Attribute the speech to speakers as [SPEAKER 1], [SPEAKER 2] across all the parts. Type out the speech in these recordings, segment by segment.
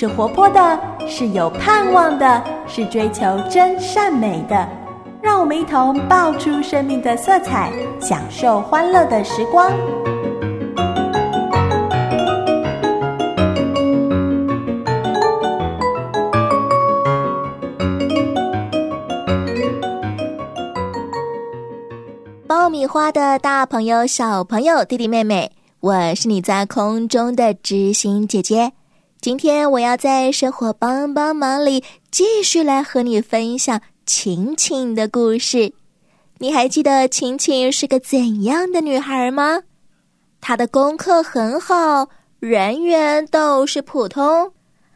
[SPEAKER 1] 是活泼的，是有盼望的，是追求真善美的。让我们一同爆出生命的色彩，享受欢乐的时光。
[SPEAKER 2] 爆米花的大朋友、小朋友、弟弟妹妹，我是你在空中的知心姐姐。今天我要在生活帮帮忙里继续来和你分享晴晴的故事。你还记得晴晴是个怎样的女孩吗？她的功课很好，人缘倒是普通，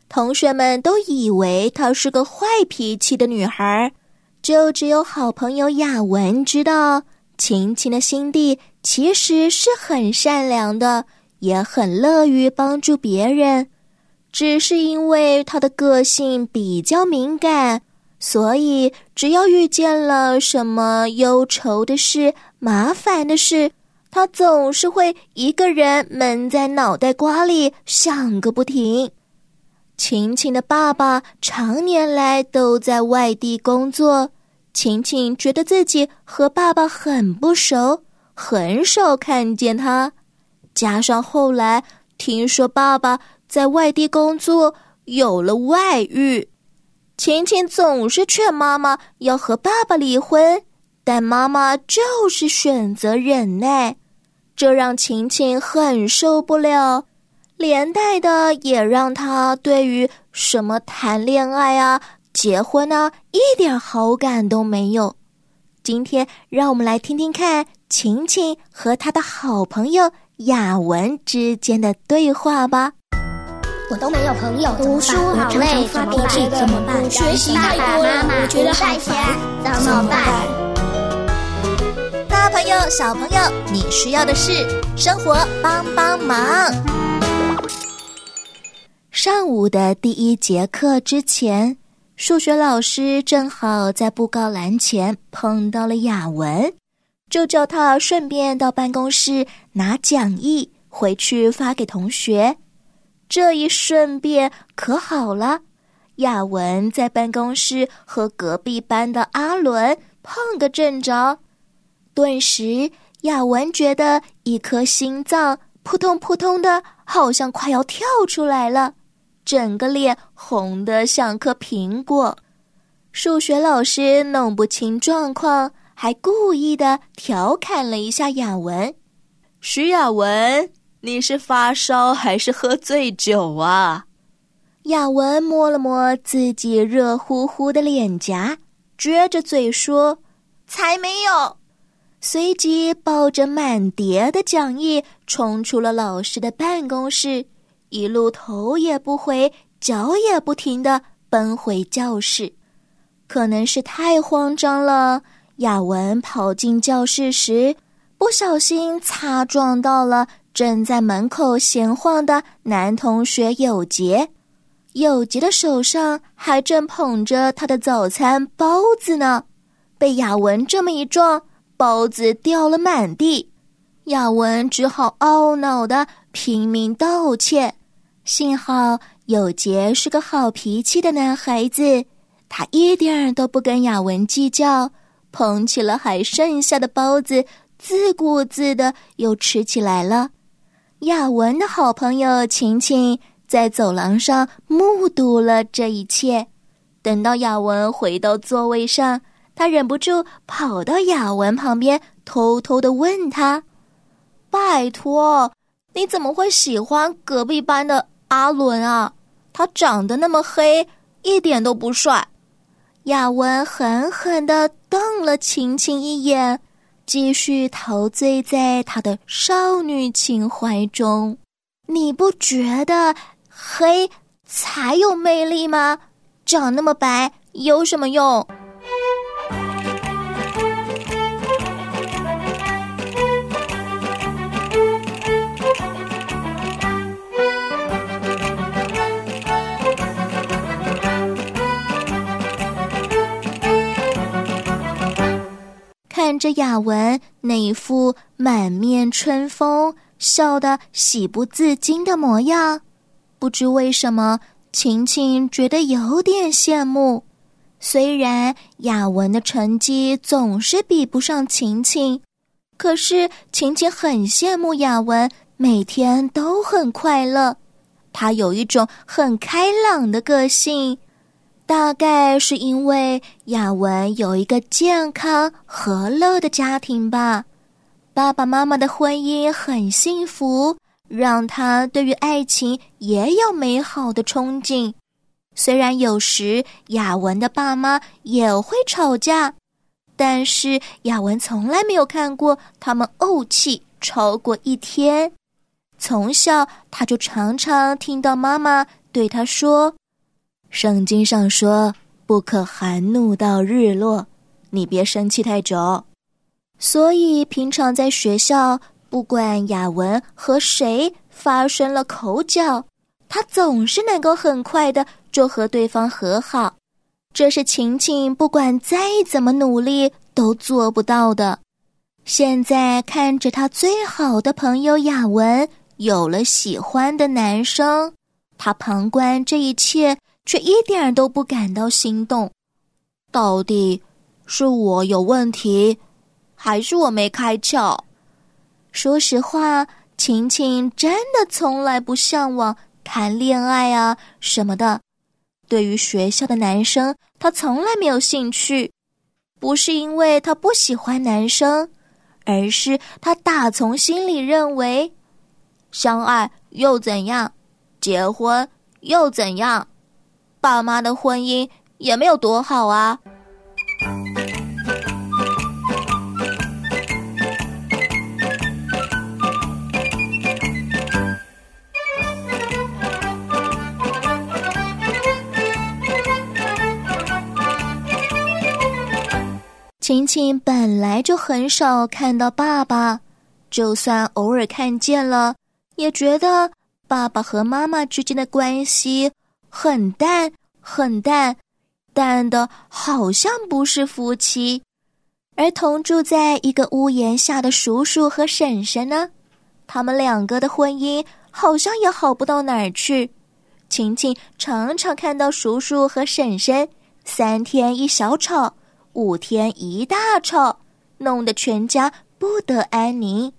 [SPEAKER 2] 同学们都以为她是个坏脾气的女孩，就只有好朋友雅文知道，晴晴的心地其实是很善良的，也很乐于帮助别人。只是因为他的个性比较敏感，所以只要遇见了什么忧愁的事、麻烦的事，他总是会一个人闷在脑袋瓜里想个不停。晴晴的爸爸常年来都在外地工作，晴晴觉得自己和爸爸很不熟，很少看见他。加上后来听说爸爸。在外地工作，有了外遇，晴晴总是劝妈妈要和爸爸离婚，但妈妈就是选择忍耐，这让晴晴很受不了，连带的也让她对于什么谈恋爱啊、结婚啊一点好感都没有。今天，让我们来听听看晴晴和她的好朋友雅文之间的对话吧。
[SPEAKER 3] 我都没有朋友，读书好累，发脾气怎么办？学习太多了，我觉得好烦，怎么办？
[SPEAKER 2] 大朋友、小朋友，你需要的是生活帮帮忙。上午的第一节课之前，数学老师正好在布告栏前碰到了雅文，就叫他顺便到办公室拿讲义回去发给同学。这一顺便可好了，雅文在办公室和隔壁班的阿伦碰个正着，顿时雅文觉得一颗心脏扑通扑通的，好像快要跳出来了，整个脸红得像颗苹果。数学老师弄不清状况，还故意的调侃了一下雅文：“
[SPEAKER 4] 徐雅文。”你是发烧还是喝醉酒啊？
[SPEAKER 2] 雅文摸了摸自己热乎乎的脸颊，撅着嘴说：“才没有！”随即抱着满叠的讲义冲出了老师的办公室，一路头也不回、脚也不停的奔回教室。可能是太慌张了，雅文跑进教室时，不小心擦撞到了。正在门口闲晃的男同学有杰，有杰的手上还正捧着他的早餐包子呢，被雅文这么一撞，包子掉了满地。雅文只好懊恼的拼命道歉。幸好有杰是个好脾气的男孩子，他一点儿都不跟雅文计较，捧起了还剩下的包子，自顾自的又吃起来了。雅文的好朋友晴晴在走廊上目睹了这一切。等到雅文回到座位上，他忍不住跑到雅文旁边，偷偷的问他：“拜托，你怎么会喜欢隔壁班的阿伦啊？他长得那么黑，一点都不帅。”雅文狠狠的瞪了晴晴一眼。继续陶醉在他的少女情怀中，你不觉得黑才有魅力吗？长那么白有什么用？着雅文那一副满面春风、笑得喜不自禁的模样，不知为什么，晴晴觉得有点羡慕。虽然雅文的成绩总是比不上晴晴，可是晴晴很羡慕雅文，每天都很快乐。她有一种很开朗的个性，大概是因为雅文有一个健康和乐的家庭吧。爸爸妈妈的婚姻很幸福，让他对于爱情也有美好的憧憬。虽然有时雅文的爸妈也会吵架，但是雅文从来没有看过他们怄气超过一天。从小他就常常听到妈妈对他说：“圣经上说不可含怒到日落，你别生气太久。”所以平常在学校，不管雅文和谁发生了口角，他总是能够很快的。就和对方和好，这是晴晴不管再怎么努力都做不到的。现在看着他最好的朋友雅文有了喜欢的男生，他旁观这一切，却一点都不感到心动。到底是我有问题，还是我没开窍？说实话，晴晴真的从来不向往谈恋爱啊什么的。对于学校的男生，他从来没有兴趣，不是因为他不喜欢男生，而是他打从心里认为，相爱又怎样，结婚又怎样，爸妈的婚姻也没有多好啊。晴晴本来就很少看到爸爸，就算偶尔看见了，也觉得爸爸和妈妈之间的关系很淡很淡，淡的好像不是夫妻。而同住在一个屋檐下的叔叔和婶婶呢，他们两个的婚姻好像也好不到哪儿去。晴晴常常看到叔叔和婶婶三天一小吵。五天一大吵，弄得全家不得安宁。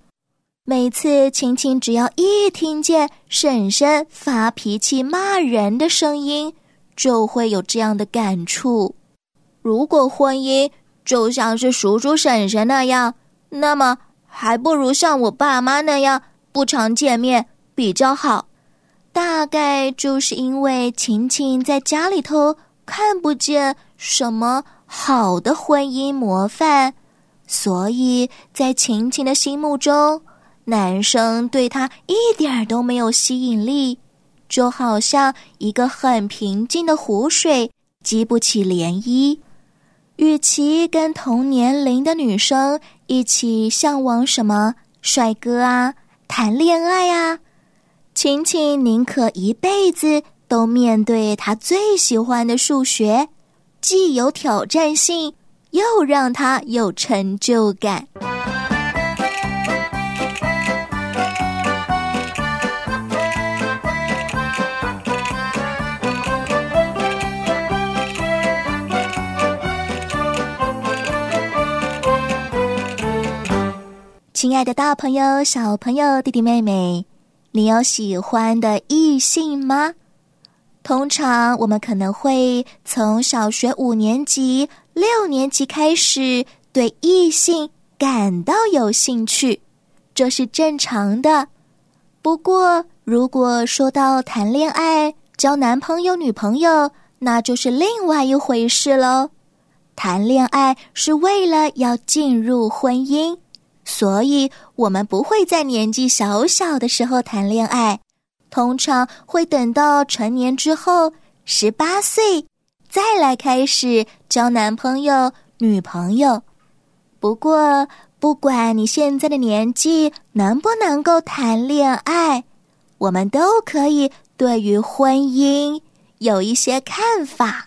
[SPEAKER 2] 每次晴晴只要一听见婶婶发脾气骂人的声音，就会有这样的感触：如果婚姻就像是叔叔婶婶那样，那么还不如像我爸妈那样不常见面比较好。大概就是因为晴晴在家里头看不见什么。好的婚姻模范，所以在晴晴的心目中，男生对她一点都没有吸引力，就好像一个很平静的湖水，激不起涟漪。与其跟同年龄的女生一起向往什么帅哥啊、谈恋爱啊，晴晴宁可一辈子都面对她最喜欢的数学。既有挑战性，又让她有成就感。亲爱的，大朋友、小朋友、弟弟妹妹，你有喜欢的异性吗？通常我们可能会从小学五年级、六年级开始对异性感到有兴趣，这是正常的。不过，如果说到谈恋爱、交男朋友、女朋友，那就是另外一回事喽。谈恋爱是为了要进入婚姻，所以我们不会在年纪小小的时候谈恋爱。通常会等到成年之后，十八岁再来开始交男朋友、女朋友。不过，不管你现在的年纪能不能够谈恋爱，我们都可以对于婚姻有一些看法。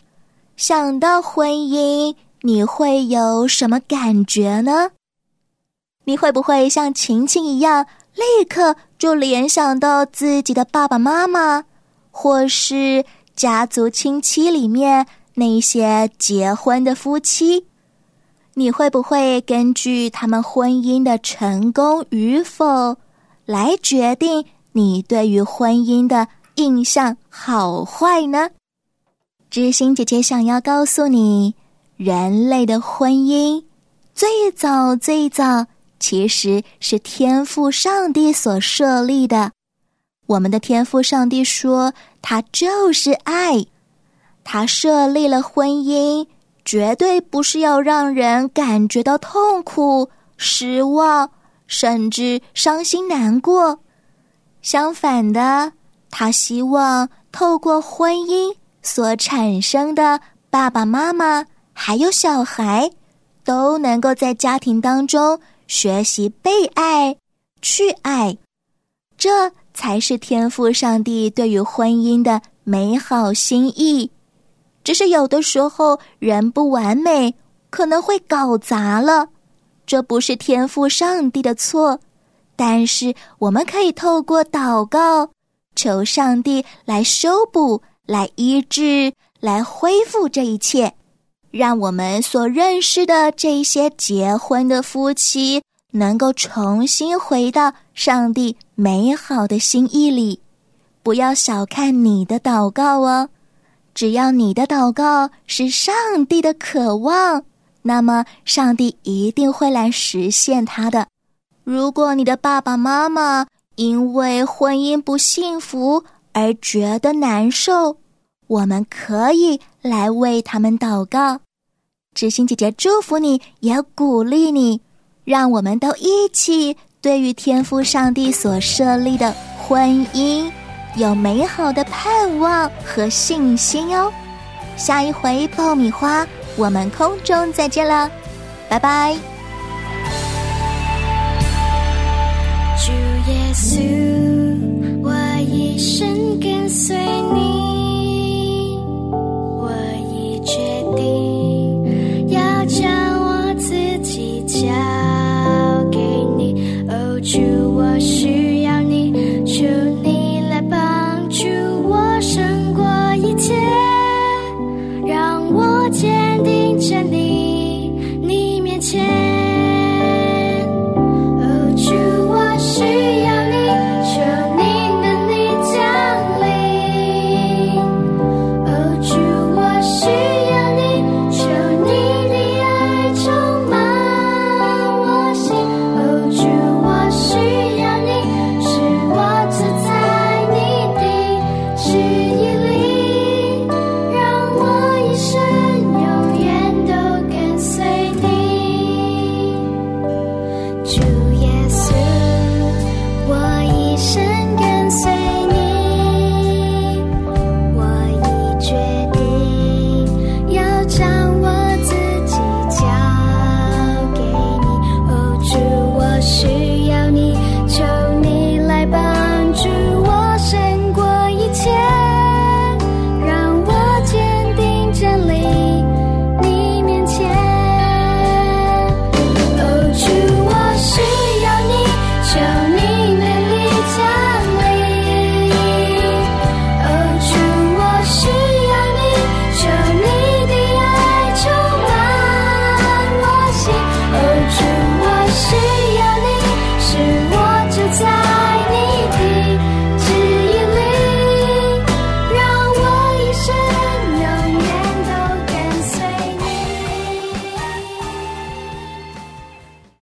[SPEAKER 2] 想到婚姻，你会有什么感觉呢？你会不会像晴晴一样？立刻就联想到自己的爸爸妈妈，或是家族亲戚里面那些结婚的夫妻，你会不会根据他们婚姻的成功与否来决定你对于婚姻的印象好坏呢？知心姐姐想要告诉你，人类的婚姻最早最早其实是天赋上帝所设立的。我们的天赋上帝说，他就是爱，他设立了婚姻，绝对不是要让人感觉到痛苦、失望，甚至伤心难过。相反的，他希望透过婚姻。所产生的爸爸妈妈还有小孩，都能够在家庭当中学习被爱、去爱，这才是天赋上帝对于婚姻的美好心意。只是有的时候人不完美，可能会搞砸了，这不是天赋上帝的错，但是我们可以透过祷告，求上帝来修补。来医治，来恢复这一切，让我们所认识的这些结婚的夫妻能够重新回到上帝美好的心意里。不要小看你的祷告哦，只要你的祷告是上帝的渴望，那么上帝一定会来实现他的。如果你的爸爸妈妈因为婚姻不幸福，而觉得难受，我们可以来为他们祷告。知心姐姐祝福你，也鼓励你，让我们都一起对于天赋上帝所设立的婚姻有美好的盼望和信心哦。下一回爆米花，我们空中再见了，拜拜。主耶稣，我一生跟随你。